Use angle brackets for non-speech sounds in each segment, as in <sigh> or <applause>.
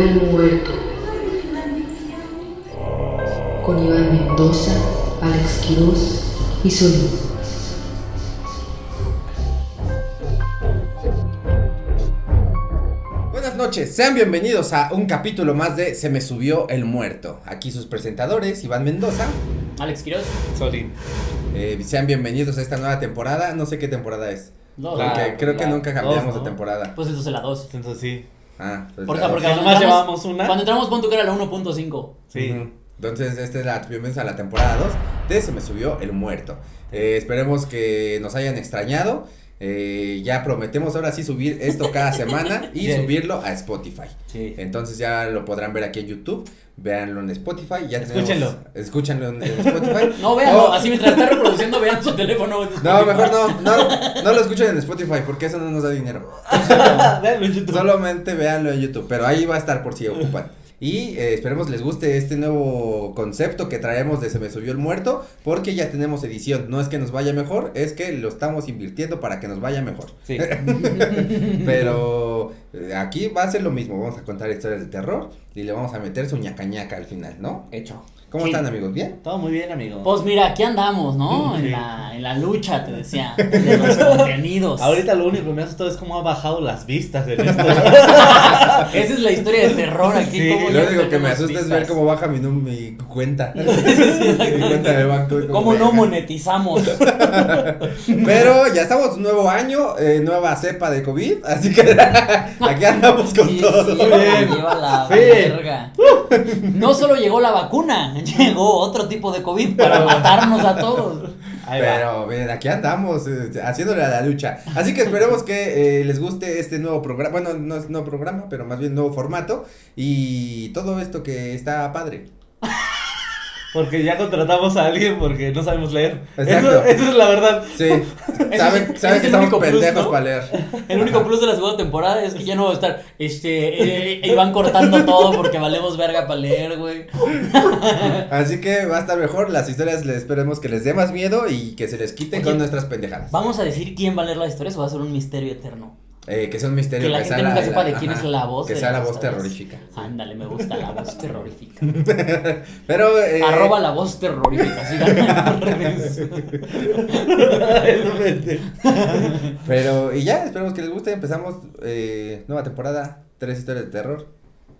el muerto. Con Iván Mendoza, Alex Quiroz y Solín. Buenas noches, sean bienvenidos a un capítulo más de Se me subió el muerto. Aquí sus presentadores, Iván Mendoza. Alex Quiroz. Solín. Eh, sean bienvenidos a esta nueva temporada. No sé qué temporada es. No, Porque La- creo que nunca cambiamos dos, ¿no? de temporada. Pues entonces la 2. Entonces sí. Ah, pues Porque, cuando nomás llevábamos una. Cuando entramos, pon que era la 1.5. Sí. Ujú. Entonces, esta es la bienvenidos a la temporada 2 de Se me subió el muerto. Eh, esperemos que nos hayan extrañado. Eh, ya prometemos ahora sí subir esto cada <laughs> semana y subirlo a Spotify. Sí. Entonces ya lo podrán ver aquí en YouTube, véanlo en Spotify, ya tenemos- Escúchenlo. escúchenlo en, en Spotify. <laughs> No, véanlo. O- así mientras está reproduciendo, vean su teléfono. en Oh. No, mejor no, no, no lo escuchen en Spotify porque eso no nos da dinero. <laughs> Véanlo en YouTube. Solamente véanlo en YouTube, pero ahí va a estar por si ocupan. Y eh, esperemos les guste este nuevo concepto que traemos de Se me subió el muerto, porque ya tenemos edición. No es que nos vaya mejor, es que lo estamos invirtiendo para que nos vaya mejor. Sí. <laughs> Pero eh, aquí va a ser lo mismo, vamos a contar historias de terror y le vamos a meter su ñaca ñaca al final, ¿no? Hecho. ¿Cómo Sí. están amigos? ¿Bien? Todo muy bien, amigo. Pues mira, aquí andamos, ¿no? Sí. En la, en la lucha, te decía, <laughs> de los contenidos. Ahorita lo único que me asustado es cómo ha bajado las vistas en esto. <laughs> Esa es la historia de terror aquí. Sí, cómo Lo único que me asusta es ver cómo baja mi, mi cuenta. <laughs> Sí, sí, exacto. mi cuenta de banco. y ¿Cómo no monetizamos? Pero ya estamos nuevo año, eh, nueva cepa de COVID, así que aquí andamos con Sí, todo. sí, me lleva la Sí. verga. No solo llegó la vacuna, <laughs> llegó otro tipo de COVID para matarnos a todos. Ahí. Pero miren, aquí andamos eh, haciéndole a la lucha. Así que esperemos que eh, les guste este nuevo programa. Bueno, no es nuevo programa, pero más bien nuevo formato. Y todo esto que está padre. Porque ya contratamos a alguien porque no sabemos leer. Exacto. Eso, eso es la verdad. Sí, <laughs> saben, es- saben que estamos único plus, pendejos ¿no? para leer. El único plus de la segunda temporada es que ya no va a estar, este, eh, Iván cortando todo porque valemos verga para leer, güey. <laughs> Así que va a estar mejor. Las historias les esperemos que les dé más miedo y que se les quite Oye, con nuestras pendejadas. Vamos a decir quién va a leer las historias o va a ser un misterio eterno. Eh, que sea un misterio. Que la sea gente nunca sepa de quién ajá, es la voz Que sea la voz terrorífica. Ándale, me gusta la voz terrorífica. <laughs> Pero. Eh, Arroba la voz terrorífica. Pero, y ya, esperemos que les guste. Empezamos eh, nueva temporada, tres historias de terror,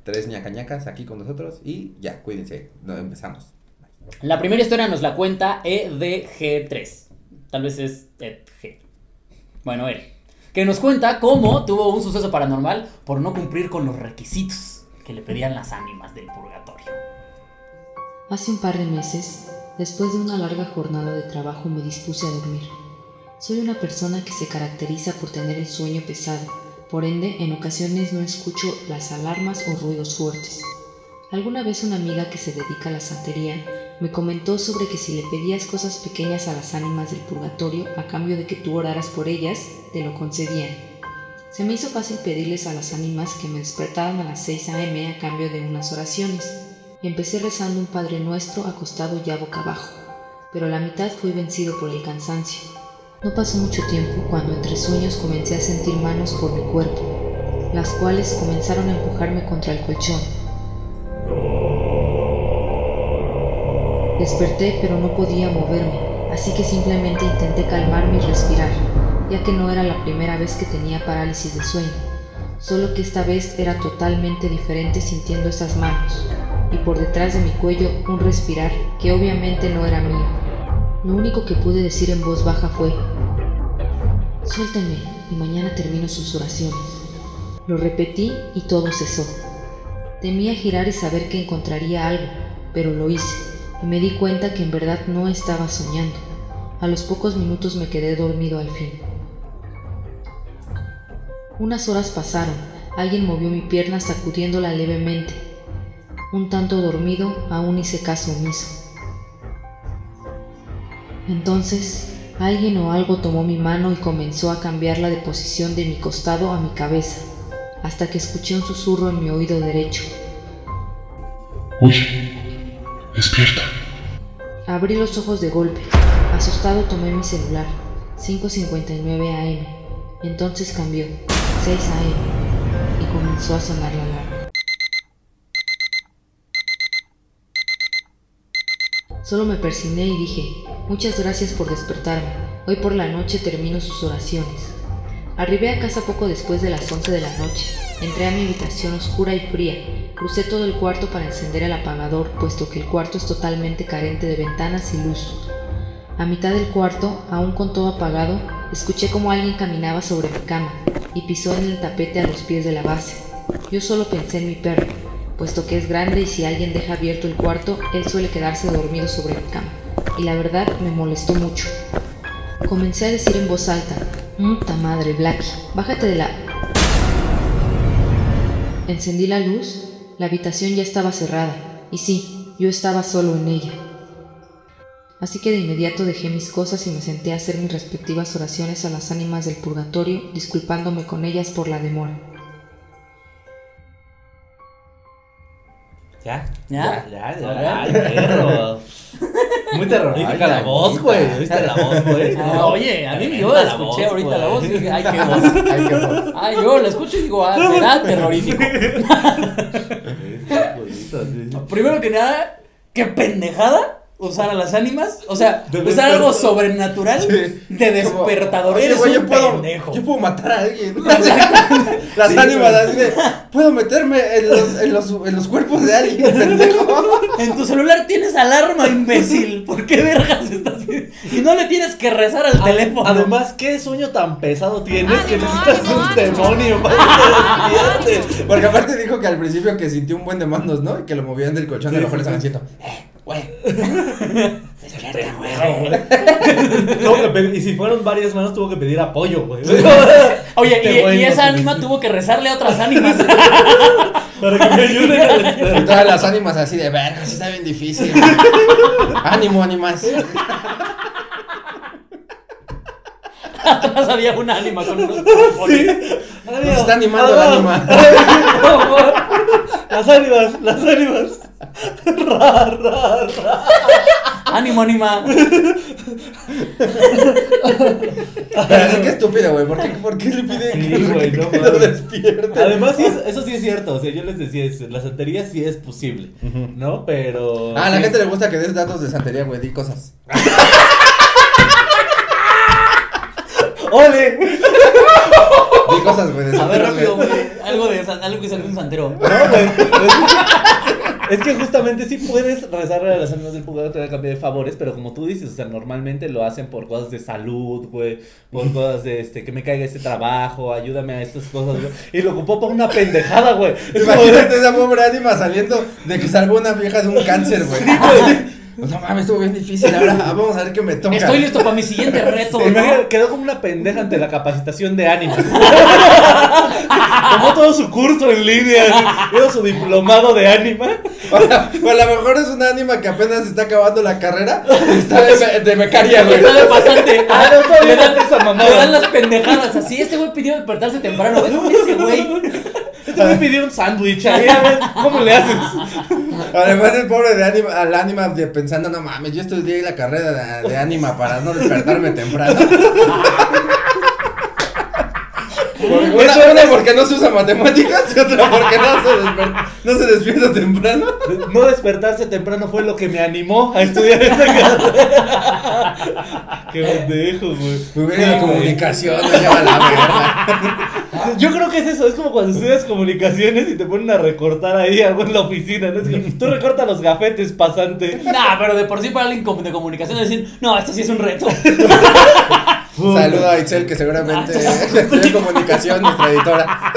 tres ñacañacas aquí con nosotros. Y ya, cuídense, no, empezamos. La primera historia nos la cuenta EDG3. Tal vez es EDG. Bueno, él. Que nos cuenta cómo tuvo un suceso paranormal por no cumplir con los requisitos que le pedían las ánimas del purgatorio. Hace un par de meses, después de una larga jornada de trabajo, me dispuse a dormir. Soy una persona que se caracteriza por tener el sueño pesado, por ende, en ocasiones no escucho las alarmas o ruidos fuertes. Alguna vez una amiga que se dedica a la santería me comentó sobre que si le pedías cosas pequeñas a las ánimas del purgatorio a cambio de que tú oraras por ellas, te lo concedían. Se me hizo fácil pedirles a las ánimas que me despertaran a las 6 a.m. a cambio de unas oraciones. Empecé rezando un Padre Nuestro acostado ya boca abajo, pero la mitad fui vencido por el cansancio. No pasó mucho tiempo cuando entre sueños comencé a sentir manos por mi cuerpo, las cuales comenzaron a empujarme contra el colchón. Desperté pero no podía moverme, así que simplemente intenté calmarme y respirar, ya que no era la primera vez que tenía parálisis de sueño, solo que esta vez era totalmente diferente sintiendo esas manos, y por detrás de mi cuello un respirar que obviamente no era mío. Lo único que pude decir en voz baja fue, suéltenme y mañana termino sus oraciones. Lo repetí y todo cesó. Temía girar y saber que encontraría algo, pero lo hice y me di cuenta que en verdad no estaba soñando. A los pocos minutos me quedé dormido al fin. Unas horas pasaron, alguien movió mi pierna sacudiéndola levemente. Un tanto dormido, aún hice caso omiso. Entonces, alguien o algo tomó mi mano y comenzó a cambiarla de posición de mi costado a mi cabeza, hasta que escuché un susurro en mi oído derecho. Oye, despierta. Abrí los ojos de golpe. Asustado tomé mi celular. 5.59 AM. Entonces cambió. 6 AM. Y comenzó a sonar la alarma. Solo me persigné y dije, muchas gracias por despertarme. Hoy por la noche termino sus oraciones. Arribé a casa poco después de las 11 de la noche. Entré a mi habitación oscura y fría. Crucé todo el cuarto para encender el apagador, puesto que el cuarto es totalmente carente de ventanas y luz. A mitad del cuarto, aún con todo apagado, escuché como alguien caminaba sobre mi cama y pisó en el tapete a los pies de la base. Yo solo pensé en mi perro, puesto que es grande y si alguien deja abierto el cuarto, él suele quedarse dormido sobre mi cama. Y la verdad me molestó mucho. Comencé a decir en voz alta, Muta madre, Blackie, bájate de la... Encendí la luz, la habitación ya estaba cerrada, y sí, yo estaba solo en ella. Así que de inmediato dejé mis cosas y me senté a hacer mis respectivas oraciones a las ánimas del purgatorio, disculpándome con ellas por la demora. ¿Ya? ¿Ya? Ya, ya, A ya. ver. <laughs> Muy terrorífica la voz, güey. ¿Viste la voz, güey? Ah, oye, a mí yo la escuché voz, ahorita la güey. voz y dije, ay, qué <laughs> voz. Ay, qué voz. Ay, yo la escucho y digo, ah, verá, terrorífico. <laughs> <laughs> Bonito, sí. Primero que nada, qué pendejada usar a las ánimas. O sea, De usar algo sobrenatural Sí. de despertador. Eres un yo puedo, pendejo. yo puedo matar a alguien. <laughs> Las Sí, ánimas así de, puedo meterme en los, en los, en los cuerpos de alguien, pendejo. En tu celular tienes alarma, imbécil. ¿Por qué vergas estás? Y no le tienes que rezar al teléfono. Además, ¿qué sueño tan pesado tienes que necesitas un demonio para que te? Porque aparte dijo que al principio que sintió un buen de mandos, ¿no? Y que lo movían del colchón Sí, y a lo mejor sí, le estaban sí. diciendo, eh, <laughs> güey. Tuvo que pedir- y si fueron varias manos, tuvo que pedir apoyo, güey. <laughs> Oye, Este y, güey esa ánima tuvo que rezarle a otras ánimas. <laughs> Para que me ayuden a Y todas las ánimas así de, verga, sí está bien difícil. Ánimo, ánimas. Atrás había una ánima con unos pompones. Nos está animando el ánima. Las ánimas, las ánimas. Ra, ra, ra. Ánimo, ánima. Pero que estúpido, güey. ¿Por qué, ¿Por qué le pide Sí, que, güey, que no lo despierte? Además, sí es- eso sí es cierto. O sea, yo les decía, es- la santería sí es posible, ¿no? Pero. Ah, a la sí gente le gusta que des datos de santería, güey. Di cosas. <laughs> ¡Ole! Di cosas, güey. A ver, rápido, güey. Algo de algo que salió un santero. No, güey. <laughs> Es que justamente sí puedes rezarle a las ánimas del purgatorio a cambio de favores, pero como tú dices, o sea, normalmente lo hacen por cosas de salud, güey, por cosas de este, que me caiga este trabajo, ayúdame a estas cosas, güey. Y lo ocupó por una pendejada, güey. Es como Imagínate esa pobre ánima saliendo de que salvó una vieja de un cáncer, güey. <laughs> No mames, estuvo bien difícil. Ahora <laughs> vamos a ver qué me toca. Estoy listo para mi siguiente <laughs> reto, ¿no? quedó como una pendeja ante la capacitación de ánimas. <laughs> Tomó todo su curso en línea, hizo su diplomado de ánima. O, sea, o a lo mejor es una ánima que apenas está acabando la carrera está de, de becaria, güey. Está de pasante. Ah, no, todavía le, dan, esa mamada. le dan las pendejadas así. Este güey pidió despertarse temprano. Ese güey. Este me pidió un sándwich, ahí a ver cómo le haces. <laughs> Además el pobre de ánima, al ánima de pensando, no mames, yo estudié la carrera de, de ánima para no despertarme temprano. <laughs> Porque una, una porque no se usa matemáticas y otra porque no se, desper- no se despierta temprano. No despertarse temprano fue lo que me animó a estudiar esa carrera. <laughs> Qué pendejo, güey. Me hubiera ido a comunicación, me lleva la verga. <laughs> Yo creo que es eso, es como cuando estudias comunicaciones y te ponen a recortar ahí algo en la oficina, ¿no? Es que tú recortas los gafetes, pasante. <laughs> Nah, pero de por sí para alguien de comunicación decir, no, esto sí es un reto. <laughs> Saludo a Itzel que seguramente Ah, estudió comunicación, nuestra editora.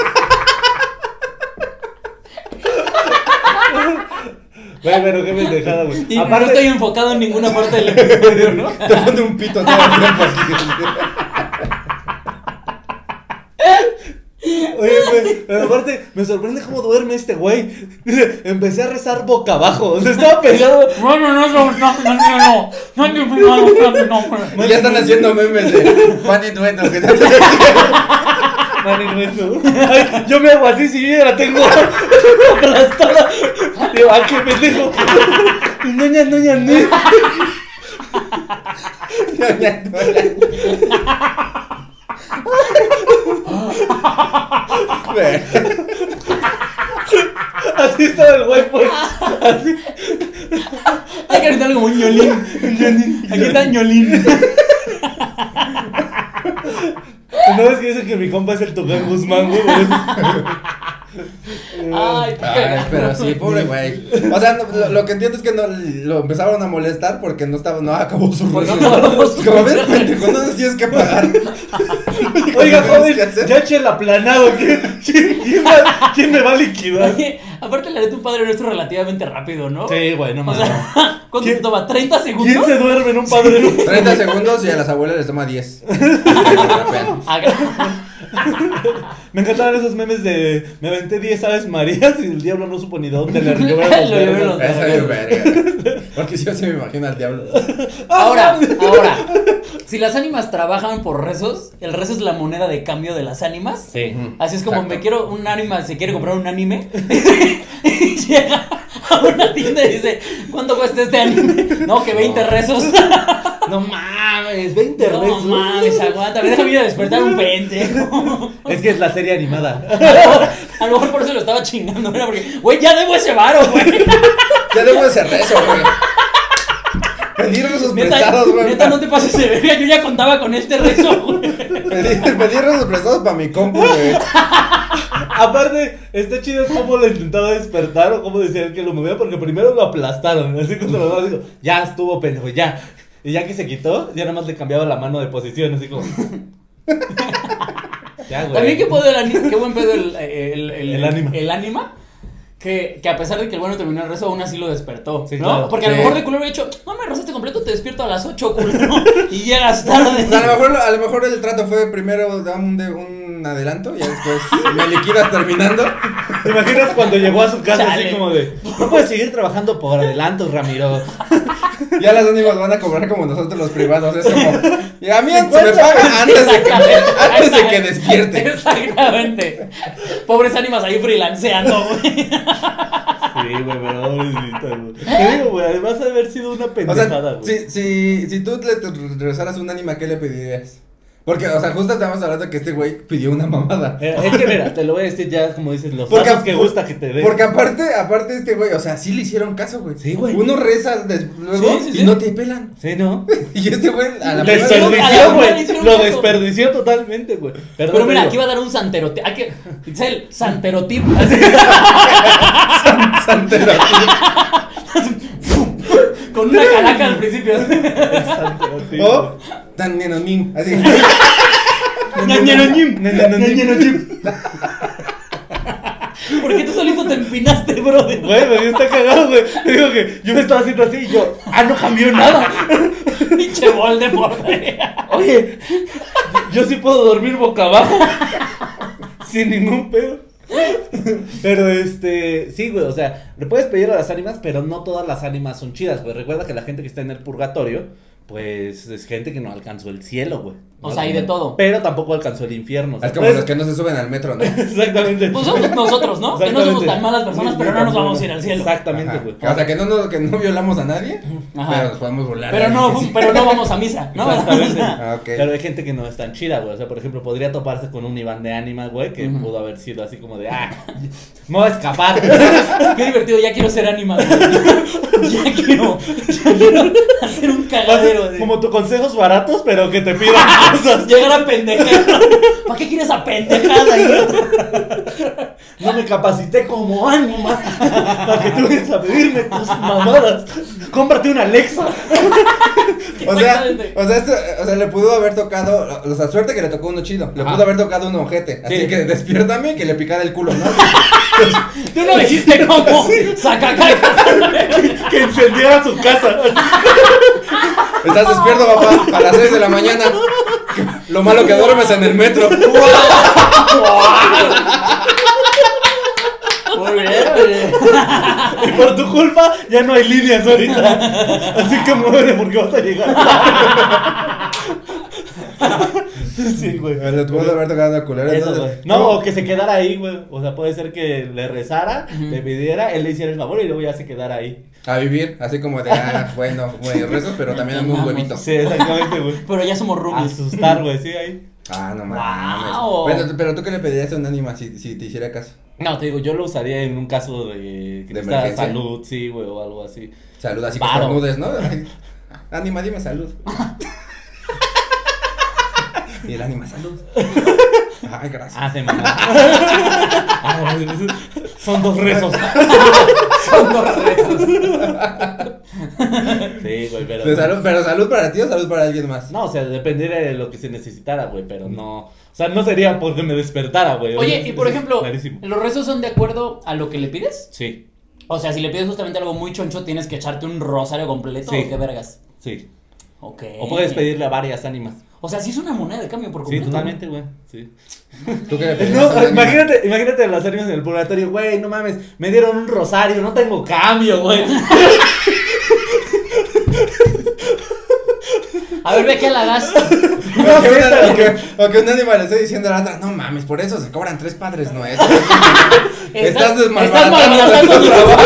Güey, pero qué pendejada, güey. Y no Aparte, estoy enfocado en ninguna parte del episodio, ¿no? Te pone un pito todo el tiempo aquí. Oye, güey, pero aparte, me sorprende cómo duerme este güey. Dice, empecé a rezar boca abajo. O <laughs> sea, estaba pegado. No, no, no, no, no, no, no, no, no, no, no, no, no. Y ya están haciendo memes de Juan y Dueto que te Man, y no eso. Ay, yo me hago así si yo ya la <laughs> tengo aplastada. Digo, ay, qué pendejo. Noña, noña, noña. Así estaba el güey, pues. Así. Hay que algo como un ñolín. Aquí está ñolín. ¿No ves que dicen que mi compa es el Tucán Guzmán, güey? Ay, Ay, pero sí, pobre güey. O sea, no, lo, lo que entiendo es que no lo empezaron a molestar porque no estaba, no acabó su rezo. no su Como, a ver, pendejo, no tienes que pagar. <laughs> Oiga, ¿Qué tienes joven, ya eché el aplanado. ¿Quién, <laughs> quién, quién va- quién me va a liquidar? Oye, aparte le tu un padre nuestro relativamente rápido, ¿no? Sí, güey, no O mames. sea, <laughs> ¿cuánto ¿Quién- te toma? ¿30 ¿Quién segundos? se duerme en un padre nuestro? 30 segundos y a las abuelas les toma 10. <laughs> Me encantaban esos memes de me aventé 10 aves marías y el diablo no supo ni dónde le <laughs> Lo lloraron los. Porque yo sí me imagino al diablo. <laughs> Ahora, ahora, si las ánimas trabajan por rezos, el rezo es la moneda de cambio de las ánimas. Sí. Así es como Exacto. me quiero, un ánima se quiere comprar un anime <laughs> llega a una tienda y dice, ¿cuánto cuesta este anime? No, que 20 rezos. <laughs> No mames, 20 No rezos. mames, aguanta, déjame ir a despertar un pendejo. <laughs> Es que es la serie animada. A lo mejor por eso lo estaba chingando, era porque, güey, ya debo ese varo, güey. Ya debo de ser rezo, güey. Pedir rezos Neta, prestados, güey. neta, no te pases de verga, yo ya contaba con este rezo, güey. Pedir, pedir rezos prestados para mi compu, güey. <laughs> Aparte, está chido cómo lo intentaba despertar o cómo decían que lo movía, porque primero lo aplastaron. Así cuando lo dijo, ya estuvo pendejo, ya. Y ya que se quitó, ya nada más le cambiaba la mano de posición, así como. <laughs> ya, güey. También qué, el buen pedo el, el, el, El ánima. el ánima, Que, que a pesar de que el bueno terminó el rezo, aún así lo despertó. Sí, ¿no? claro. Porque a lo mejor de culero hubiera dicho, no me rezaste completo, te despierto a las 8, culero. <laughs> y llegas tarde. O sea, a lo mejor, a lo mejor el trato fue primero dame un, de- un adelanto y después me liquidas terminando. ¿Te imaginas cuando llegó a su casa Chale. así como de, no puedes seguir trabajando por adelantos, Ramiro? <laughs> Ya las ánimas van a cobrar como nosotros los privados. Es como, y a mí se me 50 paga antes de que, antes de que despierte. Exactamente. Pobres ánimas ahí freelanceando, güey. Sí, güey, pero güey. Te digo, güey, además de haber sido una O pendejada, sea, güey. si, si, si tú le regresaras un anima, ¿qué le pedirías? Porque, o sea, justo estamos hablando que este güey pidió una mamada. Eh, Es que mira, te lo voy a decir ya como dices, los Porque- pasos que gusta que te den. Porque aparte, aparte este güey, o sea, sí le hicieron caso, güey. Sí, güey. Uno reza des- luego Sí, sí, y sí. no te pelan. Sí, ¿no? <laughs> Y este güey a la Desperdició, güey. Lo desperdició totalmente, güey. Pero mira, aquí va a dar un santerotip. Hay que. Itzel, santerotip. <laughs> <laughs> Santero. Con una calaca al principio. O tan nenonim, así. <laughs> Ñañeroñim. Ñañeroñim. ¿Por qué tú solito te empinaste, brother? Güey, me está cagado, güey. Te digo que yo me estaba haciendo así y yo, ah, no cambió nada. <laughs> Pinche bol de Oye, yo sí puedo dormir boca abajo. sin ningún pedo. <laughs> Pero este, sí, güey, o sea, le puedes pedir a las ánimas, pero no todas las ánimas son chidas, güey. Recuerda que la gente que está en el purgatorio, pues es gente que no alcanzó el cielo, güey. O sea, hay de todo. Pero tampoco alcanzó el infierno. Es como puedes- los que no se suben al metro, ¿no? <laughs> Exactamente. Pues somos nosotros, ¿no? Que no somos tan malas personas, pero no nos vamos a ir al cielo. Exactamente, güey. O sea, que no, no, que no violamos a nadie, Ajá. pero nos podemos burlar. Pero no, pero no vamos a misa, ¿no? Exactamente. <laughs> Ah, ok. Pero hay gente que no es tan chida, güey. O sea, por ejemplo, podría toparse con un Iván de ánima, güey, que pudo haber sido así como de, ah, <laughs> me voy a escapar. Qué divertido, ya quiero ser animado. Ya quiero, ya quiero hacer un cagadero. como tus consejos baratos, pero que te pidan cosas. <laughs> Llegar a pendejar. ¿Para qué quieres a pendejada? No me capacité como ánima para que tú vayas a pedirme tus mamadas. Cómprate una Alexa. <laughs> O sea, o sea, esto, o sea, le pudo haber tocado, o sea, suerte que le tocó uno chido, le Ajá. pudo haber tocado un ojete, así Sí. que despiértame y que le picara el culo, ¿no? <laughs> Tú no dijiste cómo. Saca caca. Que incendiara su casa. Estás despierto, papá, a las 6 de la mañana. <laughs> Lo malo que duermes en el metro. <laughs> Muy bien, oye. Y por tu culpa ya no hay líneas ahorita. <laughs> Así que muere porque vas a llegar. <laughs> Sí, güey. Le pudo haber tocado una culera. Eso, entonces- güey. No, o que se quedara ahí, güey. O sea, puede ser que le rezara, le pidiera, él le hiciera el favor y luego ya se quedara ahí. A vivir, así como de, ah, <laughs> bueno, güey, rezos, pero también dame un huevito. Sí, exactamente, güey. Pero ya somos roomies. Asustar, güey, sí, ahí. Ah, no Wow. mames. Bueno, pero tú qué le pedirías a un ánima si, si te hiciera caso. No, te digo, yo lo usaría en un caso de que ¿De emergencia? salud, sí, güey, o algo así. Salud así que estornudes, ¿no? <laughs> Ánima, dime salud. Y el ánima, salud. <laughs> Ay, gracias. Ah, se mamó. Son dos rezos. <laughs> Son dos rezos. Sí, güey, pero. Salud, pero salud para ti o salud para alguien más. No, o sea, dependería de lo que se necesitara, güey, pero no. O sea, no sería porque me despertara, güey. Oye, y por ejemplo, clarísimo. ¿los rezos son de acuerdo a lo que le pides? Sí, O sea, si le pides justamente algo muy choncho, tienes que echarte un rosario completo Sí. o qué vergas. sí. Ok. O puedes pedirle a varias ánimas. O sea, sí es una moneda de cambio por Sí, completo. totalmente, güey. Sí. ¿Tú qué le No, imagínate, imagínate las ánimas en el purgatorio, güey, no mames, me dieron un rosario, no tengo cambio, güey. A ver, ve <laughs> que la hagas. O que, una- o que- o que un ánima le esté diciendo a la otra, no mames, por eso se cobran tres padres nuestros. <laughs> Estás desmalbaratando malbaratando nuestro tu trabajo.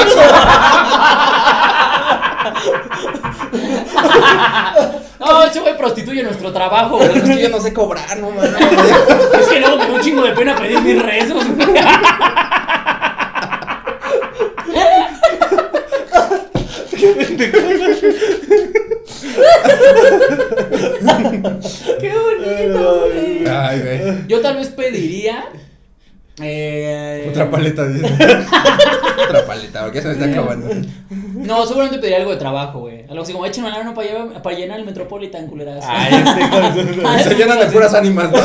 <laughs> No, ese güey prostituye nuestro trabajo, güey. Es que yo no sé cobrar, no mames. Es que luego me da un chingo de pena pedir mis rezos. Qué bonito, güey. Ay, güey. Yo tal vez pediría. Eh, Otra paleta, dice. <laughs> Otra paleta, porque se me está acabando. No, seguramente pediría algo de trabajo, güey. Algo así como, échenme la mano para, llevar- para llenar el Metropolitan, culeras. Ay, este Ah, <laughs> Se llenan de puras ánimas, ¿no?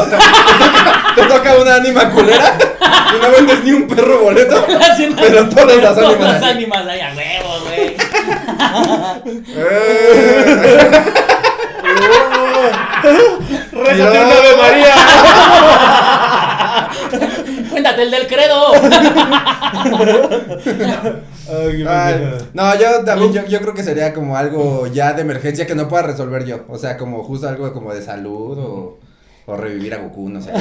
Te toca, una ánima culera y no vendes ni un perro boleto. <laughs> Pero todas las todas ánimas. las ánimas ahí a huevo, güey. Eh. ¡Rézate Ave María! El del credo. Ay, no, yo también, yo, yo creo que sería como algo ya de emergencia que no pueda resolver yo. O sea, como justo algo como de salud o, o revivir a Goku, no sé.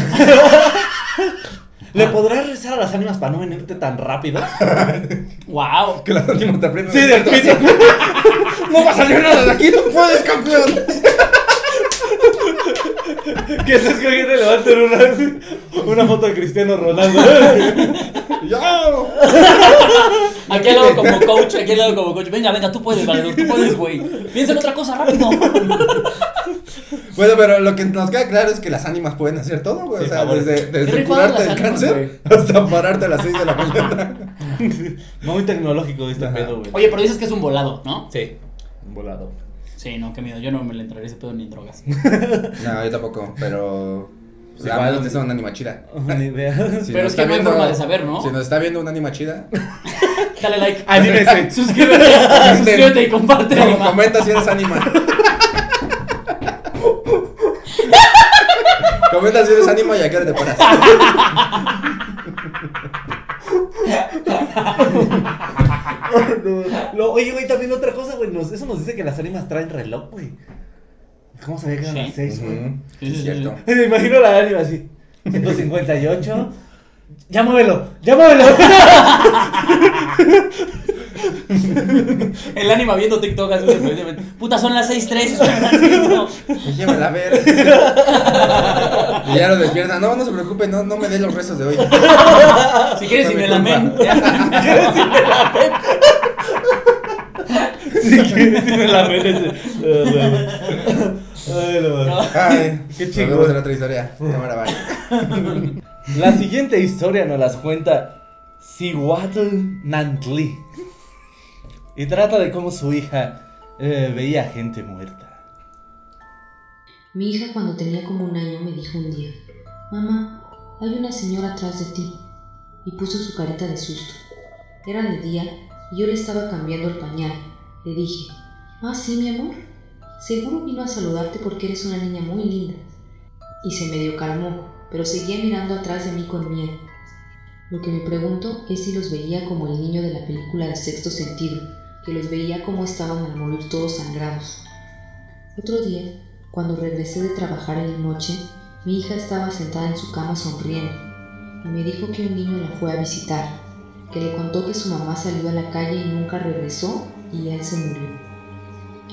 ¿Le podrás rezar a las ánimas para no venirte tan rápido? wow. Que las ánimas te aprendan. Sí, del pito. <laughs> No va a salir nada de aquí, tú puedes, campeón. <laughs> Que se escogiendo y levanten una, una foto de Cristiano Ronaldo. <laughs> Ya. Aquí al lado como <laughs> coach, aquí al lado como coach. Venga, venga, tú puedes, Valedor, tú puedes, güey. Piensa en otra cosa rápido. Bueno, pero lo que nos queda claro es que las ánimas pueden hacer todo, güey. Sí, o sea, favor. desde, Qué desde curarte del ánimas, cáncer hasta pararte a las 6 de la mañana. Muy tecnológico este Ajá. pedo, güey. Oye, pero dices que es un volado, ¿no? Sí, un volado. Sí, no, qué miedo. Yo no me le entraré ese pedo ni en drogas. <laughs> No, yo tampoco, pero. Sí, a igual. menos que sea una anima chida. Ni <laughs> idea. Si Pero nos es que está no hay forma de saber, ¿no? Si nos está viendo una anima chida, <laughs> Dale like. Anímese. Suscríbete. Suscríbete y comparte. comenta si eres anima. comenta si eres anima y a qué hora te paras. <laughs> No, oye, güey, también otra cosa, güey. nos- eso nos dice que las ánimas traen reloj, güey. ¿Cómo sabía que eran Sí. las 6, güey? Sí, sí, es sí, cierto. <laughs> Me imagino la ánima así. 158. Ya muévelo, ya muévelo. <laughs> <laughs> El ánima viendo TikTok así Puta, son las 6:03. espérame tantito. Llévala a ver. y ya lo despierta. No, no se preocupe, no, no me dé los rezos de hoy. Si quieres, si me la <laughs> men. Si quieres, si me la mereces. Ay, no, mames. No. Ay, Qué nos vemos en otra historia. Cámara. La siguiente historia nos las cuenta Siwatl Nantli. Y trata de cómo su hija eh, veía gente muerta. Mi hija cuando tenía como un año me dijo un día, Mamá, hay una señora atrás de ti. Y puso su carita de susto. Era de día y yo le estaba cambiando el pañal. Le dije, Ah, sí, mi amor. Seguro vino a saludarte porque eres una niña muy linda. Y se medio calmó, pero seguía mirando atrás de mí con miedo. Lo que me pregunto es si los veía como el niño de la película de sexto sentido, que los veía como estaban al morir todos sangrados. Otro día, cuando regresé de trabajar en la noche, mi hija estaba sentada en su cama sonriendo y me dijo que un niño la fue a visitar, que le contó que su mamá salió a la calle y nunca regresó y él se murió.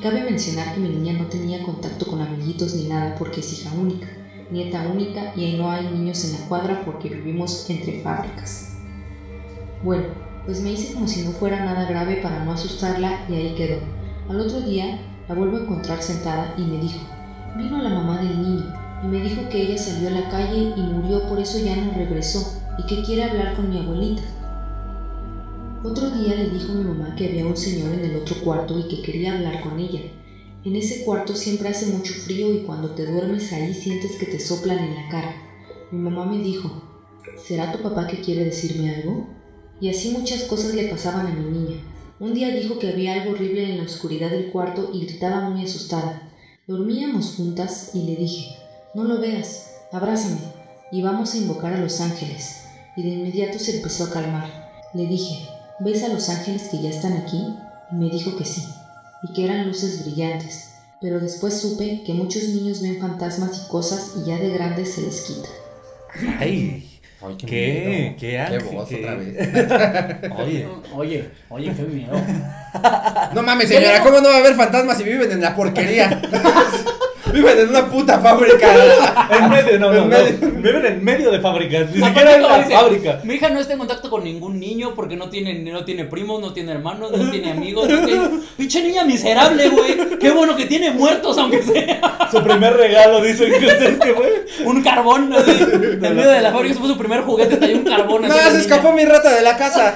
Cabe mencionar que mi niña no tenía contacto con amiguitos ni nada porque es hija única, nieta única y no hay niños en la cuadra porque vivimos entre fábricas. Bueno, pues me hice como si no fuera nada grave para no asustarla y ahí quedó. Al otro día la vuelvo a encontrar sentada y me dijo, vino la mamá del niño y me dijo que ella salió a la calle y murió, por eso ya no regresó y que quiere hablar con mi abuelita. Otro día le dijo mi mamá que había un señor en el otro cuarto y que quería hablar con ella. En ese cuarto siempre hace mucho frío y cuando te duermes ahí sientes que te soplan en la cara. Mi mamá me dijo, ¿será tu papá que quiere decirme algo? Y así muchas cosas le pasaban a mi niña. Un día dijo que había algo horrible en la oscuridad del cuarto y gritaba muy asustada. Dormíamos juntas y le dije, no lo veas, abrázame y vamos a invocar a los ángeles. Y de inmediato se empezó a calmar. Le dije, ¿ves a los ángeles que ya están aquí? Y me dijo que sí, y que eran luces brillantes. Pero después supe que muchos niños ven fantasmas y cosas y ya de grandes se les quita. Ay, Ay, ¿Qué? miedo. ¿Qué ángel? voz ¿Qué? otra vez. <laughs> oye. Oye, oye, qué miedo. No mames, señora, ¿cómo no va a haber fantasmas si viven en la porquería? <laughs> viven en una puta fábrica. <laughs> En medio, no, no, En no. medio. Viven en medio de fábricas. Ni siquiera en la dice, fábrica. Mi hija no está en contacto con ningún niño porque no tiene, no tiene primos, no tiene hermanos, no tiene amigos. No tiene... <laughs> Pinche niña miserable, güey. Qué bueno que tiene muertos, aunque sea. Su primer regalo, dicen que ustedes que fue. Un carbón, así. <laughs> En medio de la fábrica, ese fue su primer juguete, traía un carbón. No, se escapó mi rata de la casa.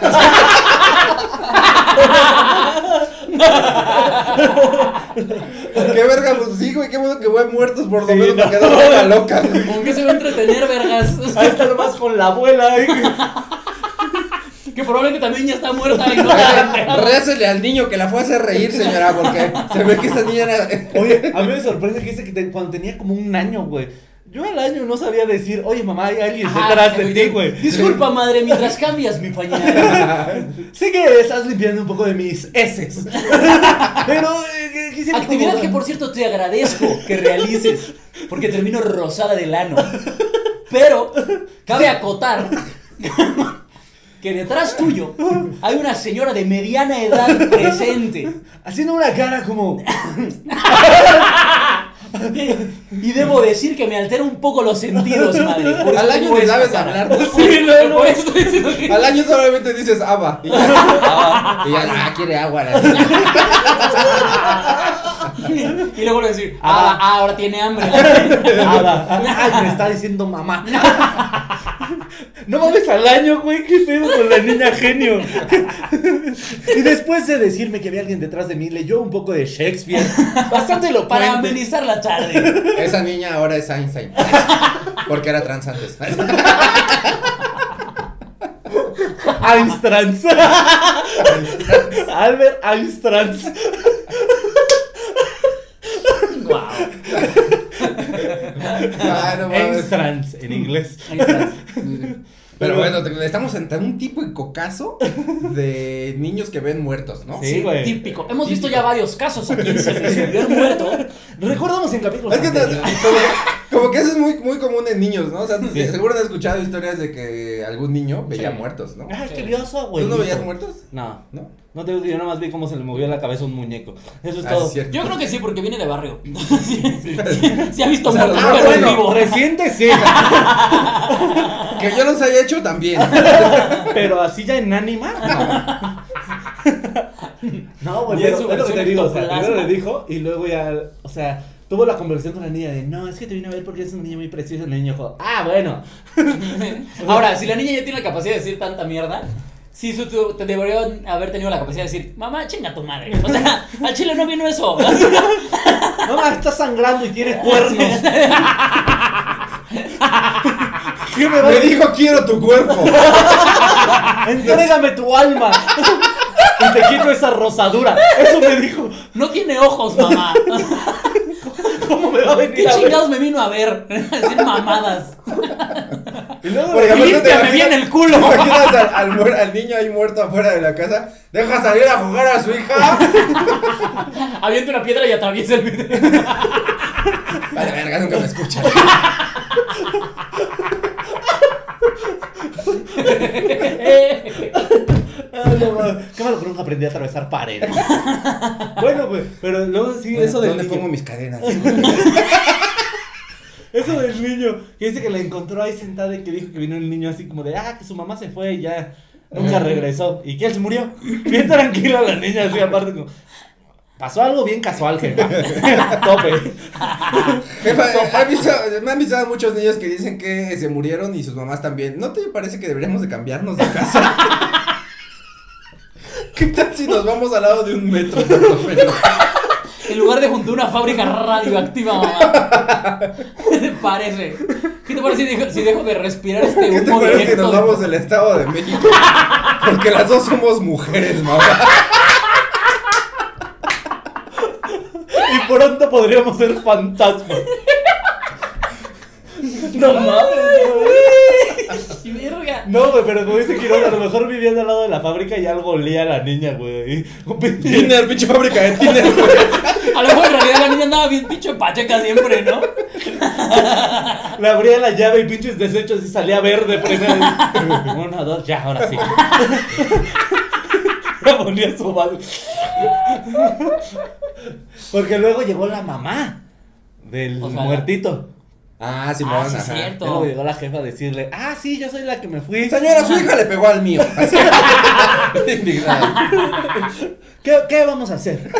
Qué verga, pues sí, güey, qué bueno que voy muertos por lo Sí, menos no. me quedó la loca. güey. ¿Con qué se va a entretener, vergas? Ahí está nomás con la abuela. ¿eh? Que probablemente también ya está muerta y no enterado. Récele al niño que la fue a hacer reír, señora, porque se ve que esa niña era. Oye, a mí me sorprende que dice que te- cuando tenía como un año, güey. Yo al año no sabía decir, oye mamá, hay alguien Ajá, detrás de ti, güey. Disculpa, <laughs> madre, mientras cambias mi pañal. <laughs> Sí que estás limpiando un poco de mis heces. <laughs> Pero eh, quisiera Actividad como- que, por cierto, te agradezco que realices. Porque termino rosada del ano. Pero, cabe acotar que detrás tuyo hay una señora de mediana edad presente. Haciendo una cara como... Y debo decir que me altera un poco los sentidos, madre. Al año ni sabes hablar. ¿no? Sí, no, no, estoy diciendo que- Al año solamente dices aba. Y ya, aba. Y ya, ah, quiere agua. Y luego le decir, ah, ah, ahora tiene hambre. <laughs> Nada. <laughs> Ay, me está diciendo mamá. <laughs> No mames al año, güey. ¿Qué pedo con la niña genio? Y después de decirme que había alguien detrás de mí, leyó un poco de Shakespeare. Bastante lo Para amenizar la tarde. Esa niña ahora es Einstein. Porque era trans antes. Einstein. Albert Einstein. Wow. Ay, no mames. Einstein en inglés. Ahí. Pero bueno, estamos en tan un tipo de cocazo de niños que ven muertos, ¿no? Sí, güey. Típico. Hemos visto ya varios casos aquí en Se Resolvió el Muerto. Recordamos en capítulos Es que. Como, que eso es muy, muy común en niños, ¿no? O sea, seguro han escuchado historias de que algún niño veía Sí. muertos, ¿no? Ay, qué vio su ¿Tú no veías muertos? No. ¿No? No te digo que yo nada más vi cómo se le movió la cabeza a un muñeco. Eso es Ah, todo. es. Yo creo que sí, porque viene de barrio. <laughs> Sí, <laughs> sí, sí ha visto O sea, muertos, ah, pero bueno, en vivo. reciente sí. <laughs> Que yo los haya hecho también. Pero así ya en ánima, no. No, güey, su es lo que te digo, o sea, primero le dijo y luego ya, o sea, tuvo la conversación con la niña de, no, es que te vine a ver porque es un niño muy precioso, el niño dijo, ah, bueno. <laughs> Ahora, si la niña ya tiene la capacidad de decir tanta mierda, sí su, tu- te deberían haber tenido la capacidad de decir, mamá, chinga tu madre. O sea, al chile no vino eso. <laughs> Mamá, está sangrando y tiene cuernos. <laughs> ¿Qué me Me dijo, quiero tu cuerpo. Entrégame tu alma. Y te quito esa rosadura. Eso me dijo. No tiene ojos, mamá. ¿Cómo me va a venir ¿Qué a ver? chingados me vino a ver? <laughs> A decir mamadas. Y luego Porque Límpiame bien el culo. ¿Te imaginas al, al muer- al niño ahí muerto afuera de la casa? Deja salir a jugar a su hija. <laughs> Avienta una piedra y atraviesa el video. Vale, verga, nunca me escucha. <laughs> Mames. Qué malo que nunca aprendí a atravesar paredes. <laughs> bueno, güey. Pero luego sí, eso del ¿Dónde niño. pongo mis cadenas? <laughs> Eso del niño. Que dice que la encontró ahí sentada y que dijo que vino el niño así como de, ah, que su mamá se fue y ya. Nunca regresó. ¿Y quién se murió? <laughs> Bien tranquila la niña, así aparte como... Pasó algo bien casual, jefa. Tope. Jefa, eh, me han avisado muchos niños que dicen que se murieron y sus mamás también. ¿No te parece que deberíamos de cambiarnos de casa? ¿Qué tal si nos vamos al lado de un metro? <laughs> por lo menos? En lugar de junto a una fábrica radioactiva, mamá. <laughs> Parece. ¿Qué te parece si dejo, si dejo de respirar este ¿Qué te humo parece directo? nos vamos del Estado de México? Porque las dos somos mujeres, mamá. Y pronto podríamos ser fantasmas. No mames, Y verga. No, güey, pero como dice Quiroz, a lo mejor viviendo al lado de la fábrica y algo olía a la niña, güey. Un pinche- Tiner, pinche fábrica de Tiner, güey. A lo mejor en realidad la niña andaba bien pinche pacheca siempre, ¿no? <laughs> Le abría la llave y pinches desechos y salía verde primero. <laughs> Uno, dos, ya, ahora sí. <laughs> Le ponía su mano. Porque luego llegó la mamá del O sea, muertito. Ah, sí, Ah, sí, ajá. cierto. Luego llegó la jefa a decirle, ah, sí, yo soy la que me fui. Señora, su hija le pegó al mío. <laughs> <laughs> Así. ¿Qué, ¿Qué vamos a hacer?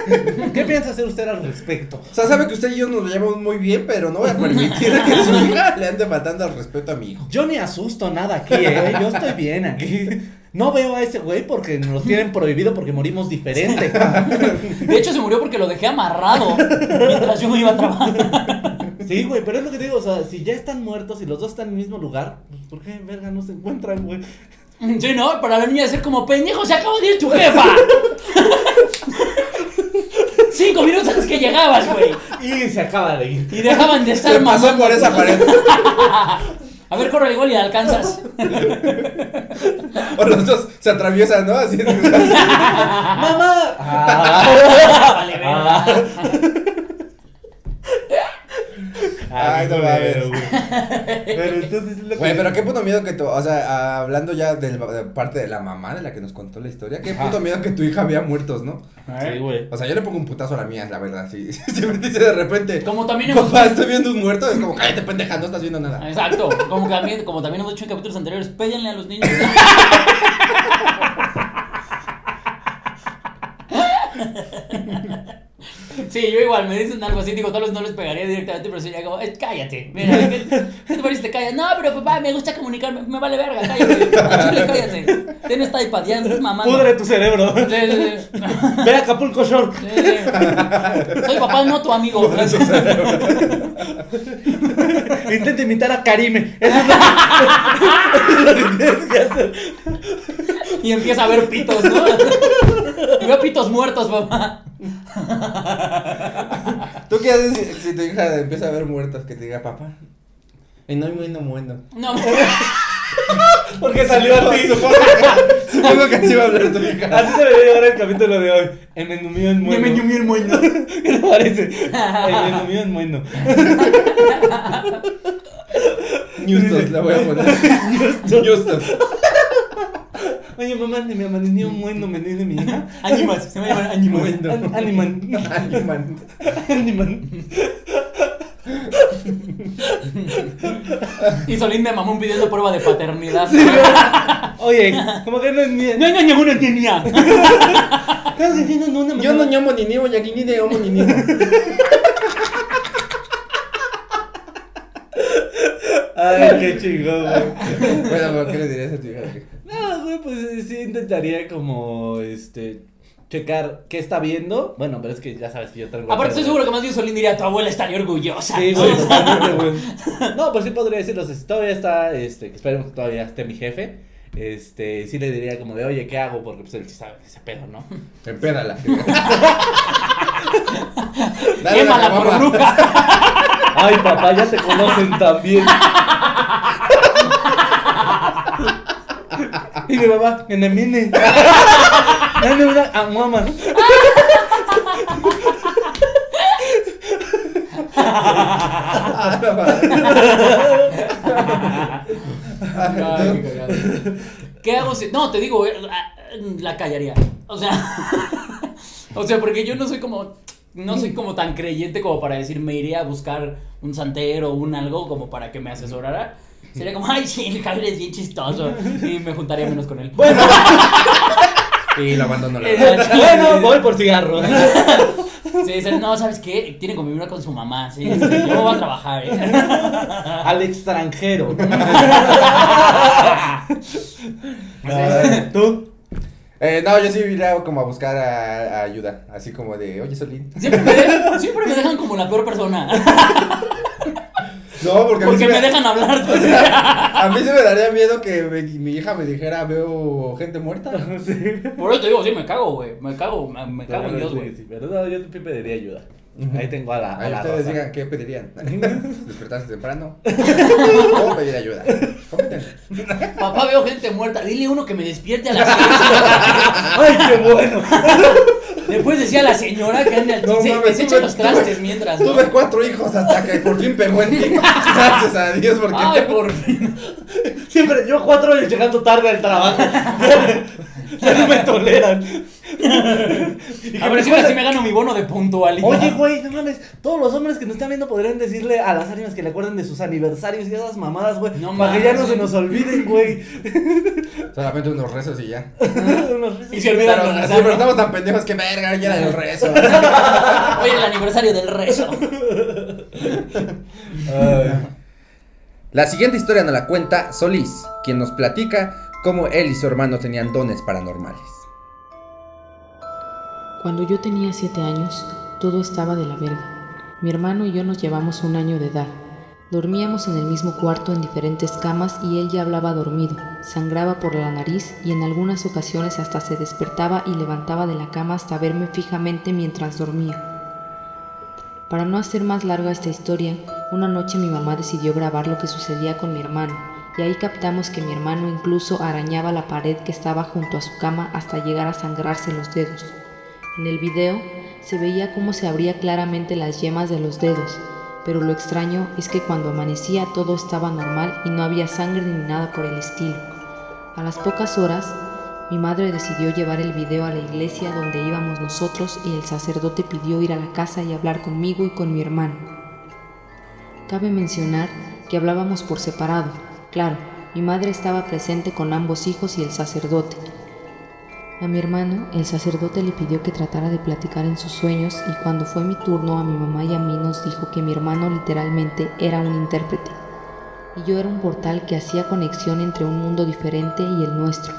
¿Qué piensa hacer usted al respecto? O sea, sabe que usted y yo nos llevamos muy bien, pero no voy a permitir que su hija le ande faltando al respeto a mi hijo. Yo ni asusto nada aquí, ¿eh? Yo estoy bien aquí. No veo a ese güey porque nos tienen prohibido porque morimos diferente. De hecho, se murió porque lo dejé amarrado mientras yo iba a trabajar. <laughs> Sí, güey, pero es lo que te digo, o sea, si ya están muertos y los dos están en el mismo lugar, pues, ¿por qué, verga, no se encuentran, güey? <laughs> Sí, ¿no? Para la niña de ser como pendejo, se acaba de ir tu jefa. <laughs> Cinco minutos antes que llegabas, güey. Y se acaba de ir. Y dejaban de estar Se pasó mamando. por esa pared. A ver, corre igual y la alcanzas. O los dos se atraviesan, ¿no? Así. ¡Mamá! Vale, verga. Ay, no mames. güey. <laughs> Pero entonces es lo que... Güey, pero qué puto miedo que tu, o sea, hablando ya del- de, parte de la mamá de la que nos contó la historia, qué puto miedo que tu hija vea muertos, ¿no? Sí, güey. O sea, yo le pongo un putazo a la mía, la verdad, sí. <laughs> Si me dice de repente, Como también hemos papá, estoy viendo un muerto, es como, cállate pendeja, no estás viendo nada. Exacto, como también, como también hemos dicho en capítulos anteriores, péguenle a los niños. <laughs> <laughs> Sí, yo igual, me dicen algo así, digo, tal vez no les pegaría directamente, pero sería como, "Eh, cállate, mira, <laughs> ¿qué, qué te parece te callas? No, pero papá, me gusta comunicarme, me vale verga, cállate, chile, cállate. Tienes iPad, ya estás mamando. Pudre tu cerebro. Sí, sí, sí. <laughs> Ve a Acapulco sí. Soy papá, no tu amigo. Intenta imitar a Karime. Eso es lo que, eso es lo que tienes que hacer. Y empieza a ver pitos, ¿no? <laughs> Y veo pitos muertos, papá. <laughs> ¿Tú qué haces si, si tu hija empieza a ver muertos que te diga, papá? Y no, bueno, bueno. No, <laughs> Porque salió a ti. Supongo que, supongo que así va a hablar tu hija. Así se debería llevar el capítulo de hoy. El menú mío en me el moño. ¿Qué te parece? El menú mío en bueno. Newstos, la voy a poner. Newstos. Oye, mamá, ni me amaneció un bueno <laughs> menú de mi hija. Animas, se me llaman animas. Bueno. An- Animan. Animan. <laughs> Animan. <laughs> Y Solín me mamó pidiendo prueba de paternidad. Oye, como que no es mía. No, no, no, no tenía. Estás diciendo no, una Yo no llamo ni nivo, y aquí ni de homo ni nivo. Ay, qué chingón, güey. Bueno, pero ¿qué le dirías a tu hija? Güey, pues sí intentaría como, este, checar qué está viendo. Bueno, pero es que ya sabes que yo tengo... Aparte, estoy seguro que más bien Solín diría: Tu abuela estaría orgullosa. Sí, güey, <laughs> totalmente, güey. No, pues sí podría decirlo. Si todavía está, este, que esperemos que todavía esté mi jefe. Este, sí le diría como de, oye, ¿qué hago? Porque pues él sí sabe ese pedo, ¿no? <laughs> Empédala. <laughs> Quémala por bruja. Ay, papá, ya te conocen también. Y mi en el mini. Dame una a mamá. Ay, qué cagado. ¿Qué hago si.? No, te digo, eh, la callaría. O sea. <laughs> o sea, porque yo no soy como. No soy como tan creyente como para decir me iría a buscar un santero o un algo como para que me asesorara. Sería como, ay, sí, el Javier es bien chistoso. Y me juntaría menos con él. Bueno, <laughs> Y lo abandono la Eh, bueno, voy por cigarro. <laughs> Sí, dicen, no, ¿sabes qué? Tiene que convivir con su mamá, sí. este, Yo voy a trabajar, ¿eh? <laughs> Al extranjero. Sí. Ah, ¿Tú? Eh, no, yo sí iría como a buscar a, a ayuda. Así como de, oye, Solín. Siempre me, dejan, siempre me dejan como la peor persona. No, porque, me dejan hablar. <laughs> A mí sí me daría miedo que me- mi hija me dijera, veo gente muerta. <laughs> Por eso te digo, sí, me cago, güey. Me cago, me, me cago en Dios, güey. sí, pero no, yo te pediría ayuda. Ahí tengo a la, a la ustedes Rosa. digan qué pedirían. <laughs> Despertarse temprano. O pedir ayuda. Papá, veo gente muerta. Dile uno que me despierte a las 6. ¡Ay, qué bueno! Después decía la señora que anda al No se, mames, se echa los trastes mientras. ¿no? Tuve cuatro hijos hasta que por fin pegó en ti. <laughs> Gracias a Dios porque Ay, por fin. Siempre, yo cuatro años llegando tarde al trabajo. <laughs> ya no me toleran. <laughs> A ver si me gano mi bono de puntualidad. Oye, güey, no mames. Todos los hombres que nos están viendo podrían decirle a las ánimas que le acuerden de sus aniversarios y esas mamadas, güey. No para que ya no se nos olviden, güey. <laughs> solamente unos rezos y ya. <laughs> Unos risas. Y se olvidan Pero, de sí, rezar, pero estamos tan pendejos que verga, ya era el rezo. Hoy es el aniversario del rezo. Ay. La siguiente historia nos la cuenta Solís, quien nos platica cómo él y su hermano tenían dones paranormales. Cuando yo tenía siete años, todo estaba de la verga. Mi hermano y yo nos llevamos un año de edad. Dormíamos en el mismo cuarto en diferentes camas y él ya hablaba dormido, sangraba por la nariz y en algunas ocasiones hasta se despertaba y levantaba de la cama hasta verme fijamente mientras dormía. Para no hacer más larga esta historia, una noche mi mamá decidió grabar lo que sucedía con mi hermano, y ahí captamos que mi hermano incluso arañaba la pared que estaba junto a su cama hasta llegar a sangrarse los dedos. En el video se veía cómo se abría claramente las yemas de los dedos, pero lo extraño es que cuando amanecía todo estaba normal y no había sangre ni nada por el estilo. A las pocas horas, mi madre decidió llevar el video a la iglesia donde íbamos nosotros y el sacerdote pidió ir a la casa y hablar conmigo y con mi hermano. Cabe mencionar que hablábamos por separado. Claro, mi madre estaba presente con ambos hijos y el sacerdote. A mi hermano, el sacerdote le pidió que tratara de platicar en sus sueños y cuando fue mi turno a mi mamá y a mí nos dijo que mi hermano literalmente era un intérprete y yo era un portal que hacía conexión entre un mundo diferente y el nuestro,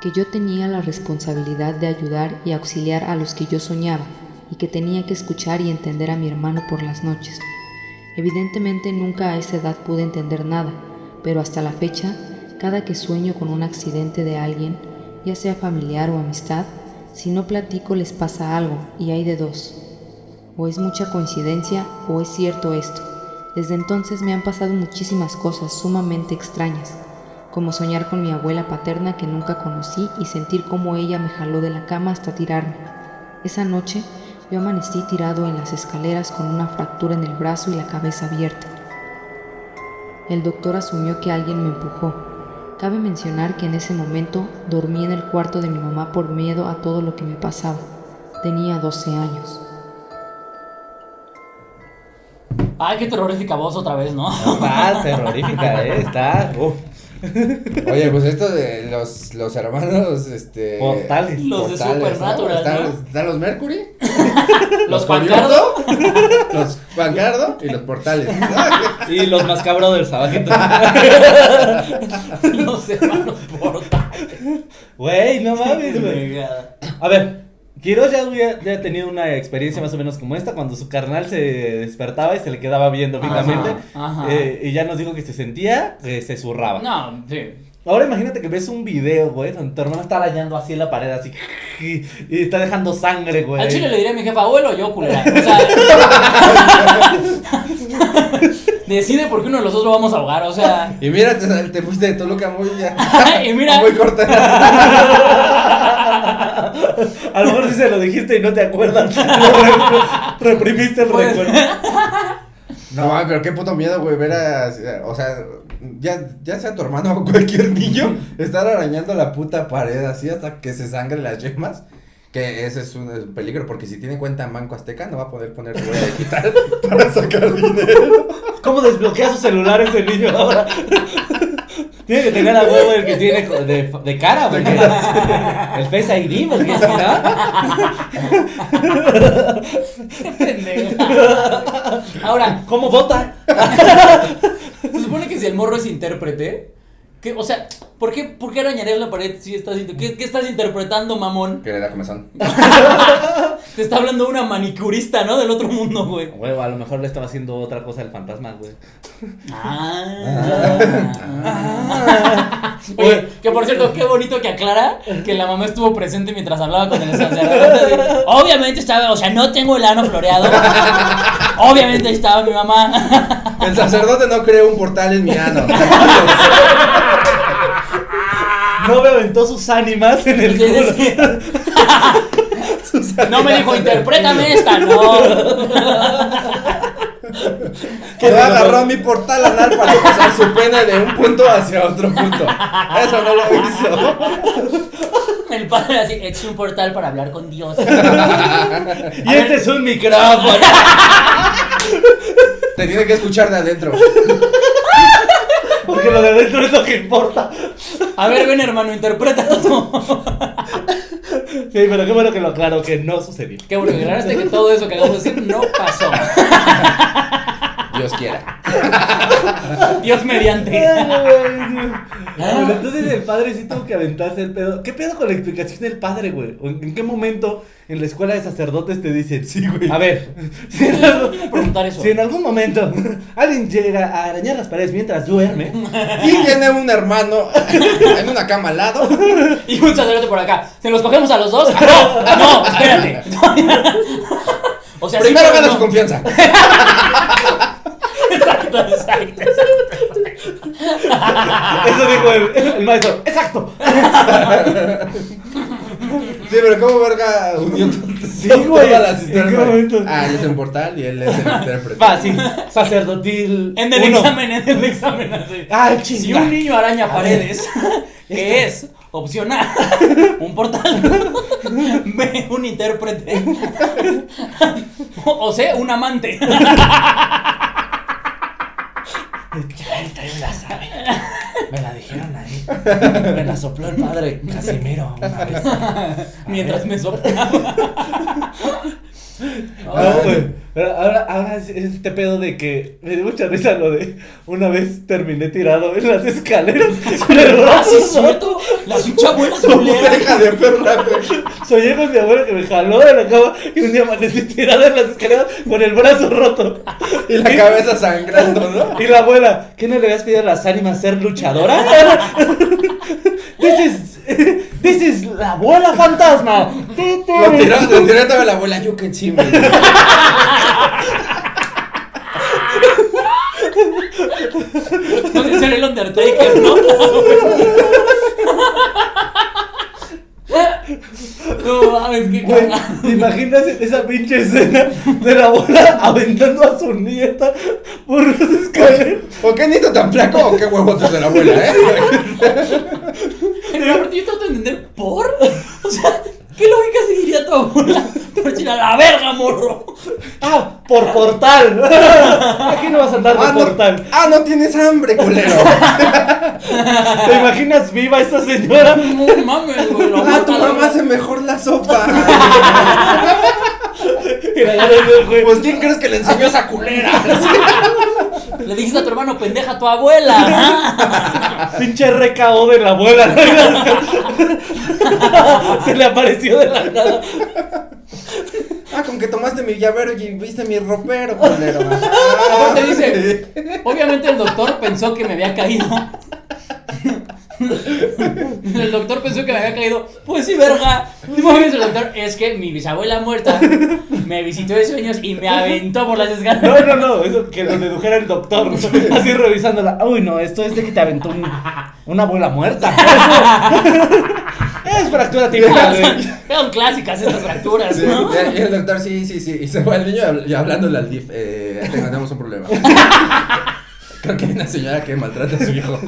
que yo tenía la responsabilidad de ayudar y auxiliar a los que yo soñaba y que tenía que escuchar y entender a mi hermano por las noches. Evidentemente nunca a esa edad pude entender nada, pero hasta la fecha, cada que sueño con un accidente de alguien, ya sea familiar o amistad, si no platico les pasa algo y hay de dos. O es mucha coincidencia o es cierto esto. Desde entonces me han pasado muchísimas cosas sumamente extrañas, como soñar con mi abuela paterna que nunca conocí y sentir cómo ella me jaló de la cama hasta tirarme. Esa noche yo amanecí tirado en las escaleras con una fractura en el brazo y la cabeza abierta. El doctor asumió que alguien me empujó. Cabe mencionar que en ese momento dormí en el cuarto de mi mamá por miedo a todo lo que me pasaba. Tenía 12 años. Ay, qué terrorífica voz otra vez, ¿no? Está terrorífica, eh. Está. Uf. <laughs> Oye, pues esto de los, los hermanos, este. Portales. Los de portales, Supernatural, Están, ¿no? están los Mercury, <laughs> Los Pancardo, <laughs> los Pancardo y los portales. Y los Mascabrothers abajito. Los hermanos portales. Güey, no mames, güey. A ver, Quiroz ya había ya tenido una experiencia más o menos como esta, cuando su carnal se despertaba y se le quedaba viendo Ajá, fijamente. ajá. eh, y ya nos dijo que se sentía, que se zurraba. No, sí. Ahora imagínate que ves un video, güey, donde tu hermano está arañando así en la pared, así. Y, y está dejando sangre, güey. Al chile le diría a mi jefa, abuelo yo, culera. O sea. <laughs> Decide por qué uno de los dos lo vamos a ahogar, o sea. Y mira, te, te fuiste de Toluca muy ya. <laughs> y mira. Muy corta. <laughs> A lo mejor sí se lo dijiste y no te acuerdas. <laughs> Reprimiste el Pues- recuerdo. <laughs> No, pero qué puto miedo, güey, ver a, o sea, ya, ya sea tu hermano o cualquier niño, estar arañando la puta pared así hasta que se sangre las yemas. Que ese es un, es un peligro, porque si tiene cuenta en Banco Azteca, no va a poder poner su huella digital <laughs> para sacar dinero. ¿Cómo desbloquea su celular ese niño ahora? Tiene que tener a huevo el que tiene de, de cara, porque <laughs> el Face ID, porque si no. Ahora, ¿cómo vota? se supone que si el morro es intérprete, que, o sea, ¿por qué, ¿por qué arañarías la pared si estás, ¿qué, qué estás interpretando, mamón? Que le da comezón. <laughs> Te está hablando una manicurista, ¿no? Del otro mundo, güey. Huevo, a lo mejor le estaba haciendo otra cosa el fantasma, güey. Ah. Oye, que por cierto, qué bonito que aclara que la mamá estuvo presente mientras hablaba con el sacerdote. Obviamente estaba, o sea, no tengo el ano floreado. Obviamente estaba mi mamá. El sacerdote no creó un portal en mi ano. <laughs> No me aventó sus ánimas en el culo. <laughs> No me dijo, interprétame esta, no. <laughs> Que no agarró mi portal anal para pasar su pene de un punto hacia otro punto. Eso no lo hizo. El padre así, es un portal para hablar con Dios. Y este es un micrófono. Te tiene que escuchar de adentro. Porque lo de adentro es lo que importa. A ver, ven hermano, interpreta tú. Sí, pero qué bueno que lo aclaro, que no sucedió. Qué bueno que aclaraste que todo eso que acabamos de decir no pasó. Dios quiera. Dios mediante. Bueno, entonces el padre sí tuvo que aventarse el pedo. ¿Qué pedo con la explicación del padre, güey? ¿O ¿En qué momento en la escuela de sacerdotes te dicen, sí, güey? A ver, <laughs> si en, algún, Preguntar eso. si en algún momento <laughs> alguien llega a arañar las paredes mientras duerme, Y tiene un hermano <laughs> en una cama al lado. Y un sacerdote por acá. ¿Se los cogemos a los dos? Ah, No, no, espérate. O sea, sí, Primero pero gana no. su confianza. Exacto, exacto, exacto. eso dijo el, el maestro. ¡Exacto! Sí, pero ¿cómo verga unió Sí, güey. todas las ¿En historias? Ah, yo soy un portal y él es el intérprete. Fácil, sacerdotil. En el uno. examen, en el examen así. ¡Ay, Si chinga! un niño araña A paredes, <laughs> ¿qué es? Opción A, <laughs> un portal. <laughs> B, un intérprete. O C, un amante. Me la dijeron ahí. Me la sopló el padre Casimiro una vez. Mientras me soplaba. <laughs> No, güey. Pero ahora, ahora es este pedo de que me dio mucha risa lo de una vez terminé tirado en las escaleras con el Ah, brazo sí, es cierto. La pinche abuela culera. Deja de perra. Soñé con mi abuela que me jaló de la cama y un día amanecí tirado en las escaleras con el brazo roto. Y la cabeza sangrando, ¿no? Y la abuela, ¿qué no le habías pedido a las ánimas ser luchadora? <laughs> This is, this is la abuela fantasma. Lo tiró, lo tiró toda la abuela. You can see me. No sé si era el Undertaker, ¿no? No mames, qué Güey, cagado. ¿te imaginas esa pinche escena de la abuela aventando a su nieta por las escaleras? ¿O qué nito tan flaco o qué huevotes de la abuela, eh? Pero yo trato de entender por. O sea, ¿qué lógica seguiría tu abuela? Por a la verga, morro. Ah, por portal. <laughs> Aquí no vas a andar de Ah, no, portal. ah, no tienes hambre, culero. <laughs> ¿Te imaginas viva esta señora? No mames, güey. Ah, tu mamá hace mejor la sopa. <laughs> Pues ¿quién crees que le enseñó esa culera? Le dijiste a tu hermano pendeja a tu abuela. <laughs> Pinche RKO de la abuela. <laughs> Se le apareció de la nada. Ah, con que tomaste mi llavero y viste mi ropero, culero. Aparte dice, obviamente el doctor pensó que me había caído. <laughs> El doctor pensó que me había caído. Pues sí, verga. El doctor, es que mi bisabuela muerta me visitó de sueños y me aventó por las No, escaleras. no, no, eso que lo dedujera el doctor. <laughs> Así revisándola. Uy, no, esto es de que te aventó un- una abuela muerta. <laughs> Es fractura tibial, güey. Eran clásicas estas fracturas, Sí, ¿no? y el doctor, sí, sí, sí. Y se va el niño y hablándole al DIF. Eh, tenemos un problema. Creo que hay una señora que maltrata a su hijo.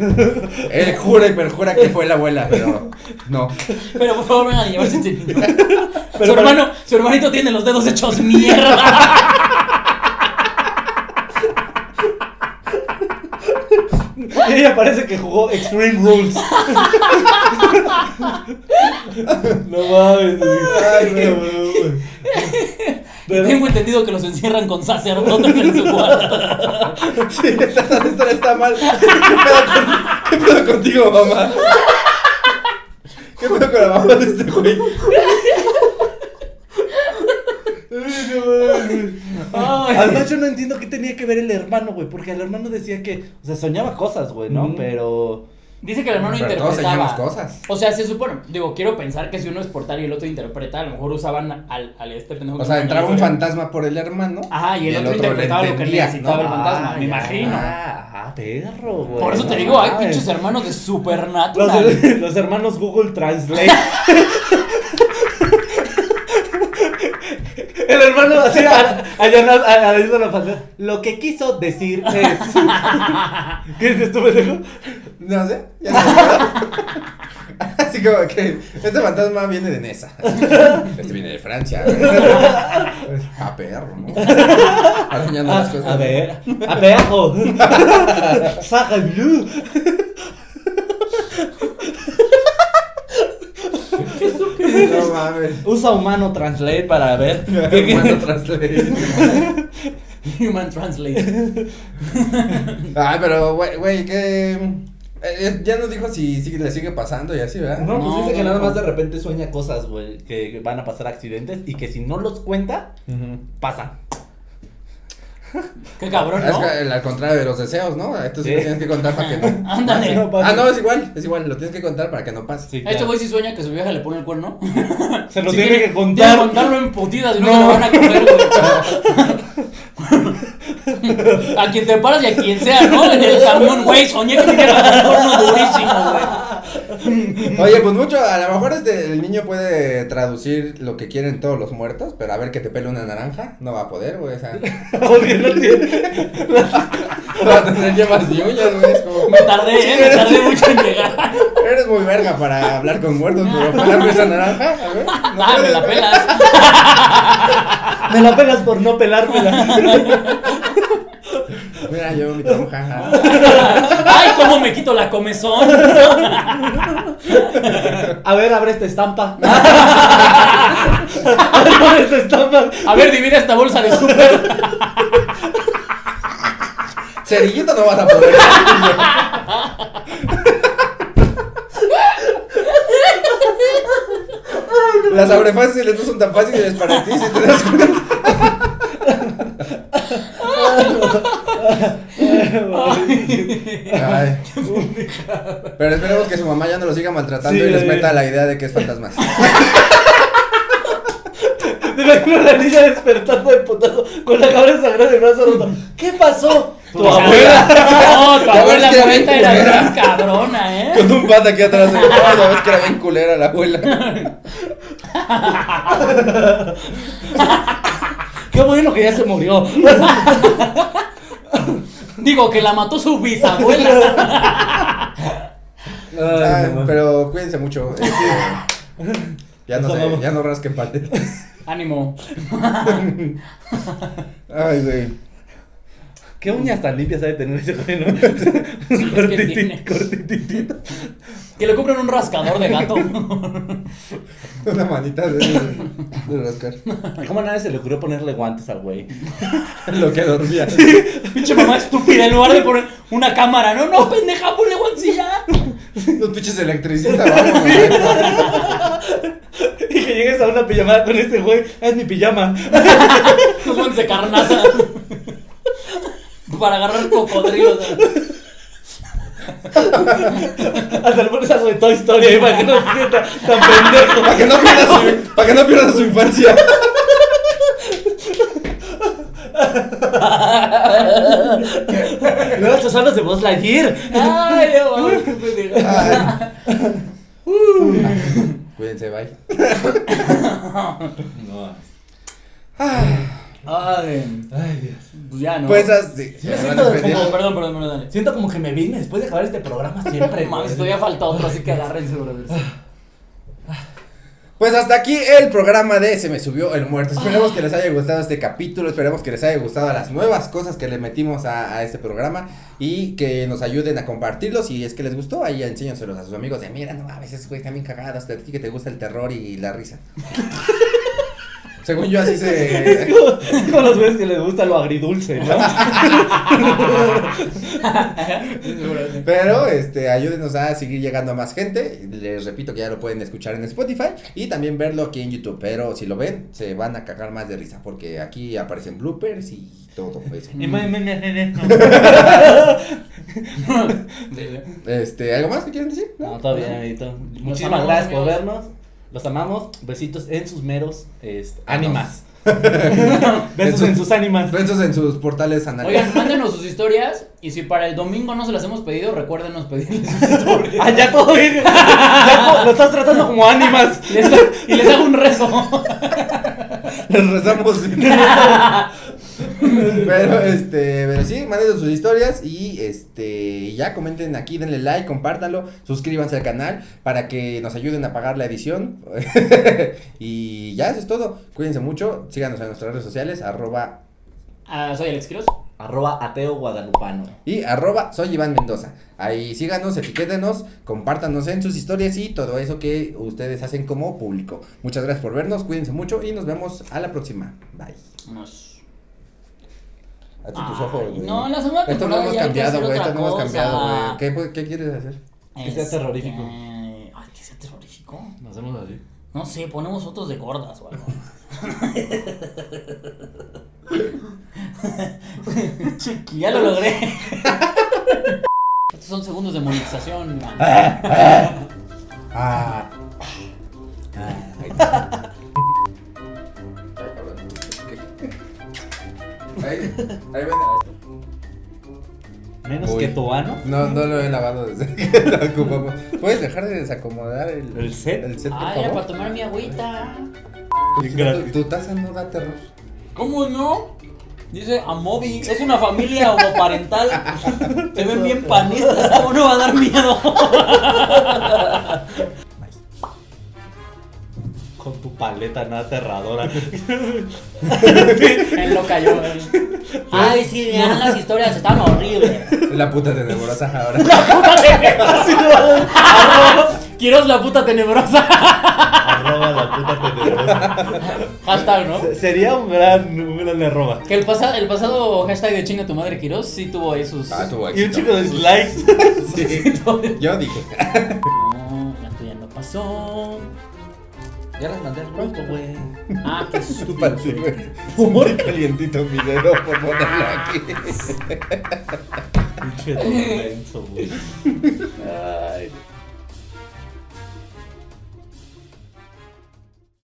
Él jura y perjura que fue la abuela, pero no. Pero por favor vengan a llevarse este niño. su Pero- hermano, su hermanito tiene los dedos hechos mierda. Y ella parece que jugó Extreme Rules. <laughs> no mames. Ay, güey, güey, güey. Pero- Tengo entendido que los encierran con sacerdotes en su cuarto. <laughs> Sí, esta, historia está mal. ¿Qué pedo, con- qué pedo contigo, mamá? ¿Qué pedo con la mamá de este güey? Además, yo no entiendo qué tenía que ver el hermano, güey. Porque el hermano decía que, o sea, soñaba cosas, güey, ¿no? Pero. Dice que el hermano Pero todos interpretaba. soñamos cosas. O sea, se supone, digo, quiero pensar que si uno es portal y el otro interpreta, a lo mejor usaban al, al este pendejo. O sea, se entraba un fantasma por el hermano. Ajá, y el, otro, interpretaba lo que necesitaba ¿no? el fantasma, Ah, me ya. imagino. Ah, perro, güey. Por eso te digo, hay pinches hermanos de Los, Supernatural. los hermanos Google Translate. <laughs> El hermano así a- allanando allanando la pantalla. Lo que quiso decir es. <laughs> ¿Qué dices tú, pendejo? No sé, ya no. <laughs> Así como que este fantasma viene de Nesa. Este viene de Francia. A perro, ¿no? Arañando las A, cosas. a ver, a perro. <laughs> Saca blue. No mames. Usa humano translate para ver. <laughs> Humano translate. <laughs> Human Translate. <laughs> Ay, pero, güey, güey, que. eh, eh, ya nos dijo si, si le sigue pasando y así, ¿verdad? No, pues No, dice que no, nada no. más de repente sueña cosas, güey, que van a pasar accidentes y que si no los cuenta, Ujú. pasan. Qué cabrón, Es ¿no? que al contrario de los deseos, ¿no? Esto sí Sí. lo tienes que contar para que no. <laughs> Ándale. No pasa. Ah, no, es igual, es igual, lo tienes que contar para que no pase. Sí, A Este güey sí sueña que su vieja le pone el cuerno. <laughs> Se lo Si tiene que contar. Tiene que contarlo en putidas y no, No. se lo van a güey. <laughs> a quien te paras y a quien sea, ¿no? En el camión, güey, soñé que tenía el cuerno durísimo, güey. Oye, pues mucho, a lo mejor este, el niño puede traducir lo que quieren todos los muertos, pero a ver que te pele una naranja, no va a poder, güey, o sea, <laughs> Porque no tiene. no va a tener yemas uñas, güey, es como, Me tardé, ¿eh? Me tardé mucho en llegar. eres muy verga para hablar con muertos, pero pelame esa naranja, a ver, no Ah, me la pelas. Me la pelas por no pelármela. <laughs> Mira, yo mi toronja, Ay, cómo me quito la comezón. A ver, abre esta estampa. abre esta estampa. A ver, divide esta bolsa de súper. cerillito no vas a poder, Las abrefáciles no son tan fáciles para ti, si te das cuenta. Ay. Pero esperemos que su mamá ya no lo siga maltratando Sí, y les meta la idea de que es fantasmas. Te imagino la niña despertando de putazo con la cabeza sangrando y brazo roto. ¿Qué pasó? Tu sea, abuela. No, tu <laughs> abuela que era 90 bien era culera. bien cabrona, ¿eh? Con un pata aquí atrás. de- Ay, ya ves que era bien culera la abuela. <laughs> Qué bueno que ya se murió. <laughs> <laughs> Digo que la mató su bisabuela. <laughs> Ay, pero cuídense mucho. <laughs> ya no sé, ya no rasquen paletas. Ánimo. Ay, güey. ¿Qué uñas tan limpias sabe tener ese güey, no? que tiene. Que le compren un rascador de gato. <laughs> Una manita de, de rascar. <laughs> ¿Cómo a nadie se le ocurrió ponerle guantes al güey? <laughs> Lo que dormía. Pinche mamá estúpida, en lugar de poner una cámara. No, no, pendeja, ponle guancilla. Los pinches electricistas, vamos. Y que llegues a una pijamada con este güey. Es mi pijama. Los guantes de carnaza. Para agarrar cocodrilos. Hasta le pones a de Toy Story ahí para que no se sienta tan pendejo. Para que no pierda su, para que no pierda su infancia. Luego estos son los de Buzz Lightyear. Ay, no, mames, qué pendeja. Cuídense, bye. No. <laughs> Ay, Ay, Ay, Dios. pues ya, ¿no? Pues así. Sí, me siento de despedir. Perdón, perdón, perdón, dale. Siento como que me vine después de acabar este programa siempre. Mames, <laughs> güey. todavía falta otro, así que agárrense, brothers. Pues hasta aquí el programa de Se me subió el muerto. Esperemos que les haya gustado este capítulo. Esperemos que les haya gustado las nuevas cosas que le metimos a, a este programa. Y que nos ayuden a compartirlos. Si es que les gustó, ahí enséñaselos a sus amigos. De mira, no, a veces güey también cagados. De ti que te gusta el terror y la risa. <laughs> Según yo, así se. <laughs> Con los güeyes que les gusta lo agridulce, ¿no? <laughs> Pero este, ayúdenos a seguir llegando a más gente. Les repito que ya lo pueden escuchar en Spotify y también verlo aquí en YouTube. Pero si lo ven, se van a cagar más de risa porque aquí aparecen bloopers y todo eso. Me- <laughs> Este, ¿algo más que quieren decir? No, todo bien, amiguito. Muchísimas gracias por vernos. Los amamos. Besitos en sus meros este, Ah, ánimas. En <laughs> <laughs> Besos sus- en sus ánimas. Besos en sus portales anales. Oigan, mándenos sus historias y si para el domingo no se las hemos pedido, recuérdenos pedirles sus historias. <laughs> Ah, ya todo bien. Ya lo estás tratando como ánimas. Les- y les hago un rezo. Les rezamos. <laughs> pero este, pero sí, manden sus historias y este, ya comenten aquí, denle like, compártanlo, suscríbanse al canal para que nos ayuden a pagar la edición. <laughs> y ya, eso es todo. Cuídense mucho, síganos en nuestras redes sociales, arroba Ah, soy Alex Quiroz. Arroba ateo guadalupano. y arroba soy Iván Mendoza. Ahí síganos, etiquétenos, compártanos en sus historias y todo eso que ustedes hacen como público. Muchas gracias por vernos, cuídense mucho y nos vemos a la próxima. Bye. Nos... A ti tus ojos, güey. No, la segunda Esto no hemos cambiado, güey. Esto no hemos cambiado, güey. ¿Qué, ¿Qué quieres hacer? Que sea terrorífico. Este, Ay, que sea terrorífico. Nos hacemos así. No sé, ponemos fotos de gordas o algo. <laughs> ya lo logré. Estos son segundos de monetización. <laughs> No, no lo he lavado desde <laughs> que lo ocupamos. ¿Puedes dejar de desacomodar el, ¿El set? El set, por Ay, era favor. para tomar mi agüita. Tu, tu taza no da terror. ¿Cómo no? Dice Amobi, es una familia homoparental. <laughs> Se ven bien panistas, ¿cómo no va a dar miedo? <laughs> Paleta nada aterradora. <laughs> Él lo cayó. Ay, sí, vean las historias, están horribles. La puta tenebrosa ahora. Puta tenebrosa. Quiero la puta tenebrosa. arroba la puta tenebrosa. Hashtag, ¿no? Se- Sería un gran, un gran arroba. Que el, pasado el pasado hashtag de chinga tu madre Quiroz sí tuvo ahí sus. Ah, tuvo Y un éxito. chico de dislikes. Sí. <laughs> Yo dije. No, esto ya no pasó. Ya las mandé al grupo, güey. Ah, qué <laughs> Tu estúpido soy. güey. Muy calientito mi dedo por ponerlo aquí. <laughs> Pinche güey. Ay,